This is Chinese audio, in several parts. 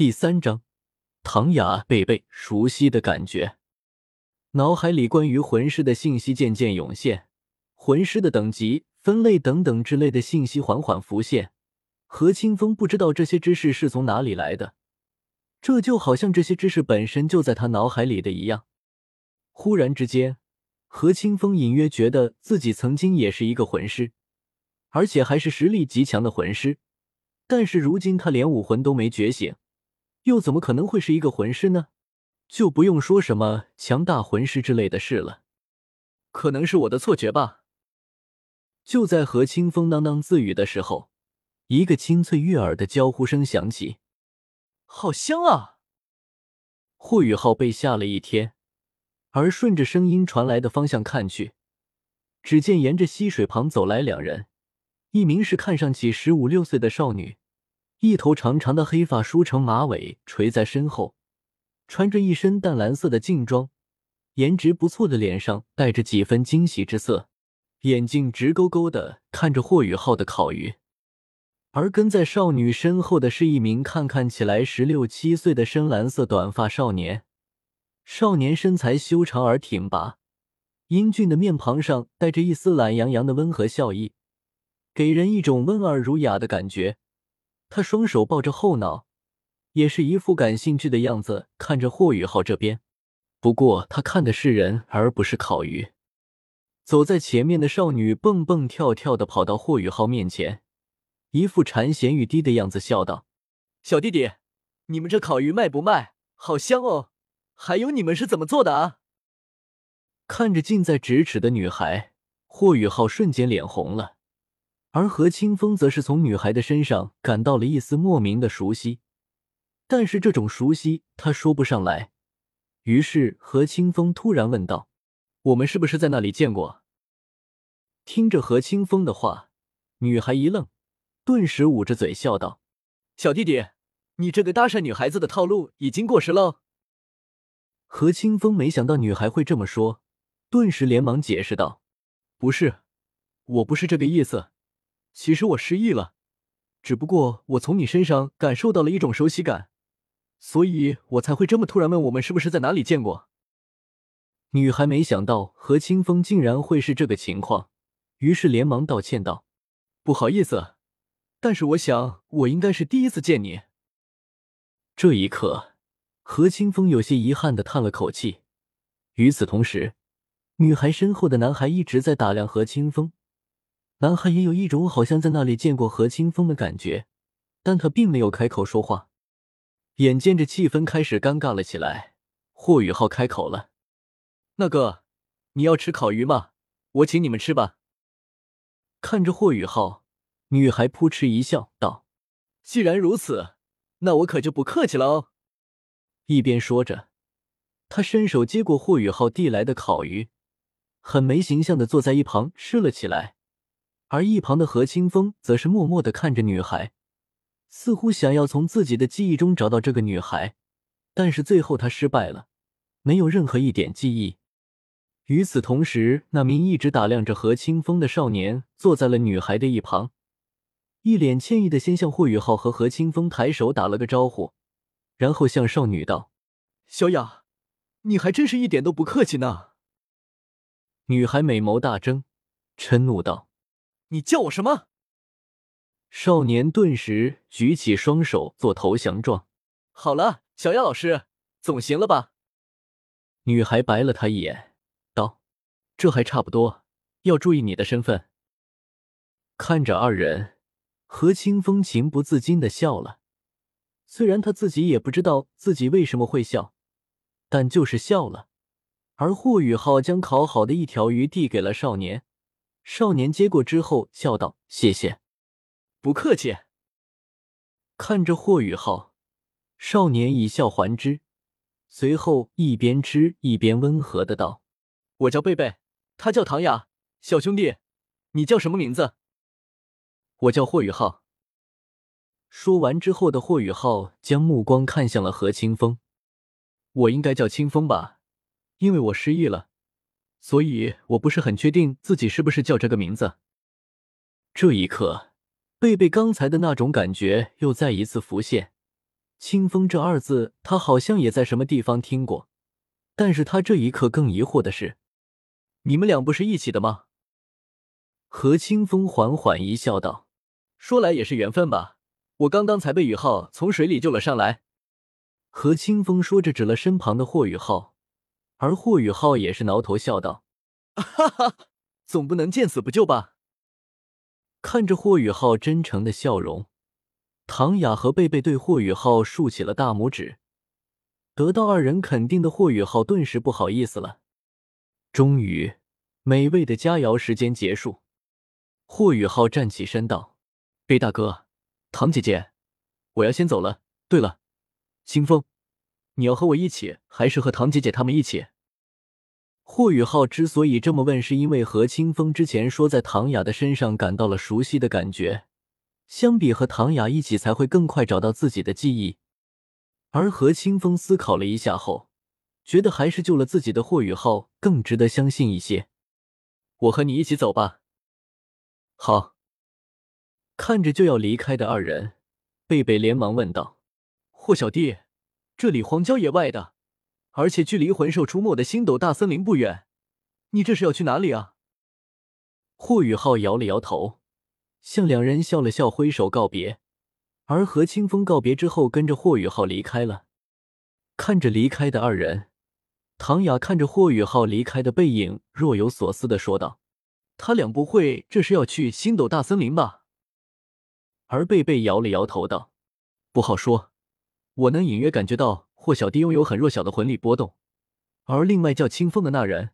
第三章，唐雅贝贝熟悉的感觉，脑海里关于魂师的信息渐渐涌现，魂师的等级、分类等等之类的信息缓缓浮现。何清风不知道这些知识是从哪里来的，这就好像这些知识本身就在他脑海里的一样。忽然之间，何清风隐约觉得自己曾经也是一个魂师，而且还是实力极强的魂师。但是如今他连武魂都没觉醒。又怎么可能会是一个魂师呢？就不用说什么强大魂师之类的事了。可能是我的错觉吧。就在何清风喃喃自语的时候，一个清脆悦耳的娇呼声响起：“好香啊！”霍雨浩被吓了一天，而顺着声音传来的方向看去，只见沿着溪水旁走来两人，一名是看上去十五六岁的少女。一头长长的黑发梳成马尾垂在身后，穿着一身淡蓝色的劲装，颜值不错的脸上带着几分惊喜之色，眼睛直勾勾的看着霍雨浩的烤鱼。而跟在少女身后的是一名看看起来十六七岁的深蓝色短发少年，少年身材修长而挺拔，英俊的面庞上带着一丝懒洋洋的温和笑意，给人一种温而儒雅的感觉。他双手抱着后脑，也是一副感兴趣的样子，看着霍雨浩这边。不过他看的是人，而不是烤鱼。走在前面的少女蹦蹦跳跳的跑到霍雨浩面前，一副馋涎欲滴的样子，笑道：“小弟弟，你们这烤鱼卖不卖？好香哦！还有你们是怎么做的啊？”看着近在咫尺的女孩，霍雨浩瞬间脸红了。而何清风则是从女孩的身上感到了一丝莫名的熟悉，但是这种熟悉他说不上来。于是何清风突然问道：“我们是不是在那里见过？”听着何清风的话，女孩一愣，顿时捂着嘴笑道：“小弟弟，你这个搭讪女孩子的套路已经过时了。”何清风没想到女孩会这么说，顿时连忙解释道：“不是，我不是这个意思。”其实我失忆了，只不过我从你身上感受到了一种熟悉感，所以我才会这么突然问我们是不是在哪里见过。女孩没想到何清风竟然会是这个情况，于是连忙道歉道：“不好意思，但是我想我应该是第一次见你。”这一刻，何清风有些遗憾的叹了口气。与此同时，女孩身后的男孩一直在打量何清风。男孩也有一种好像在那里见过何清风的感觉，但他并没有开口说话。眼见着气氛开始尴尬了起来，霍雨浩开口了：“那个，你要吃烤鱼吗？我请你们吃吧。”看着霍雨浩，女孩扑哧一笑，道：“既然如此，那我可就不客气了哦。”一边说着，他伸手接过霍雨浩递来的烤鱼，很没形象的坐在一旁吃了起来。而一旁的何清风则是默默的看着女孩，似乎想要从自己的记忆中找到这个女孩，但是最后他失败了，没有任何一点记忆。与此同时，那名一直打量着何清风的少年坐在了女孩的一旁，一脸歉意的先向霍雨浩和何清风抬手打了个招呼，然后向少女道：“小雅，你还真是一点都不客气呢。”女孩美眸大睁，嗔怒道。你叫我什么？少年顿时举起双手做投降状。好了，小亚老师，总行了吧？女孩白了他一眼，道：“这还差不多，要注意你的身份。”看着二人，何清风情不自禁的笑了。虽然他自己也不知道自己为什么会笑，但就是笑了。而霍雨浩将烤好的一条鱼递给了少年。少年接过之后笑道：“谢谢，不客气。”看着霍雨浩，少年以笑还之，随后一边吃一边温和的道：“我叫贝贝，他叫唐雅。小兄弟，你叫什么名字？”“我叫霍雨浩。”说完之后的霍雨浩将目光看向了何清风：“我应该叫清风吧，因为我失忆了。”所以我不是很确定自己是不是叫这个名字。这一刻，贝贝刚才的那种感觉又再一次浮现，清风这二字，他好像也在什么地方听过。但是他这一刻更疑惑的是，你们俩不是一起的吗？何清风缓缓一笑，道：“说来也是缘分吧，我刚刚才被宇浩从水里救了上来。”何清风说着，指了身旁的霍雨浩，而霍雨浩也是挠头笑道：“哈哈，总不能见死不救吧？”看着霍雨浩真诚的笑容，唐雅和贝贝对霍雨浩竖起了大拇指。得到二人肯定的霍雨浩顿时不好意思了。终于，美味的佳肴时间结束。霍雨浩站起身道：“贝大哥，唐姐姐，我要先走了。对了，清风，你要和我一起，还是和唐姐姐他们一起？”霍雨浩之所以这么问，是因为何清风之前说在唐雅的身上感到了熟悉的感觉，相比和唐雅一起才会更快找到自己的记忆。而何清风思考了一下后，觉得还是救了自己的霍雨浩更值得相信一些。我和你一起走吧。好，看着就要离开的二人，贝贝连忙问道：“霍小弟，这里荒郊野外的，而且距离魂兽出没的星斗大森林不远，你这是要去哪里啊？”霍雨浩摇了摇头，向两人笑了笑，挥手告别。而何清风告别之后，跟着霍雨浩离开了。看着离开的二人，唐雅看着霍雨浩离开的背影，若有所思的说道。他俩不会这是要去星斗大森林吧？而贝贝摇了摇头道：“不好说，我能隐约感觉到霍小弟拥有很弱小的魂力波动，而另外叫清风的那人，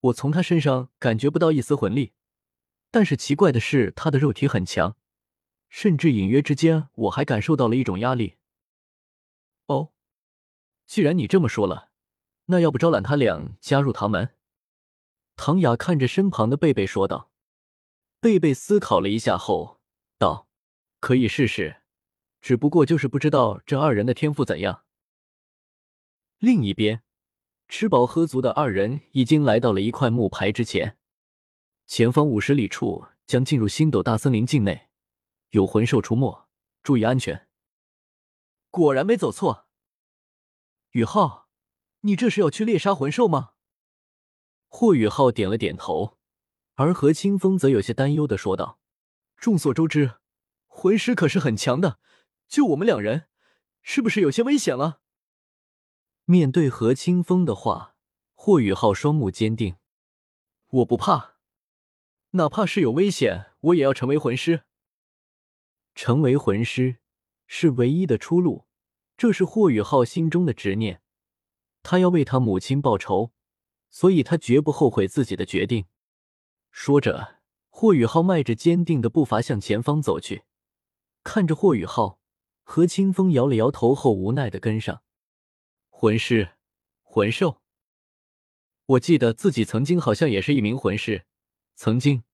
我从他身上感觉不到一丝魂力。但是奇怪的是，他的肉体很强，甚至隐约之间我还感受到了一种压力。哦，既然你这么说了，那要不招揽他俩加入唐门？”唐雅看着身旁的贝贝说道：“贝贝思考了一下后道，可以试试，只不过就是不知道这二人的天赋怎样。”另一边，吃饱喝足的二人已经来到了一块木牌之前，前方五十里处将进入星斗大森林境内，有魂兽出没，注意安全。果然没走错。宇浩，你这是要去猎杀魂兽吗？霍宇浩点了点头，而何清风则有些担忧的说道：“众所周知，魂师可是很强的，就我们两人，是不是有些危险了？”面对何清风的话，霍雨浩双目坚定：“我不怕，哪怕是有危险，我也要成为魂师。成为魂师是唯一的出路，这是霍雨浩心中的执念，他要为他母亲报仇。”所以他绝不后悔自己的决定。说着，霍雨浩迈着坚定的步伐向前方走去。看着霍雨浩，何清风摇了摇头后，无奈的跟上。魂师，魂兽。我记得自己曾经好像也是一名魂师，曾经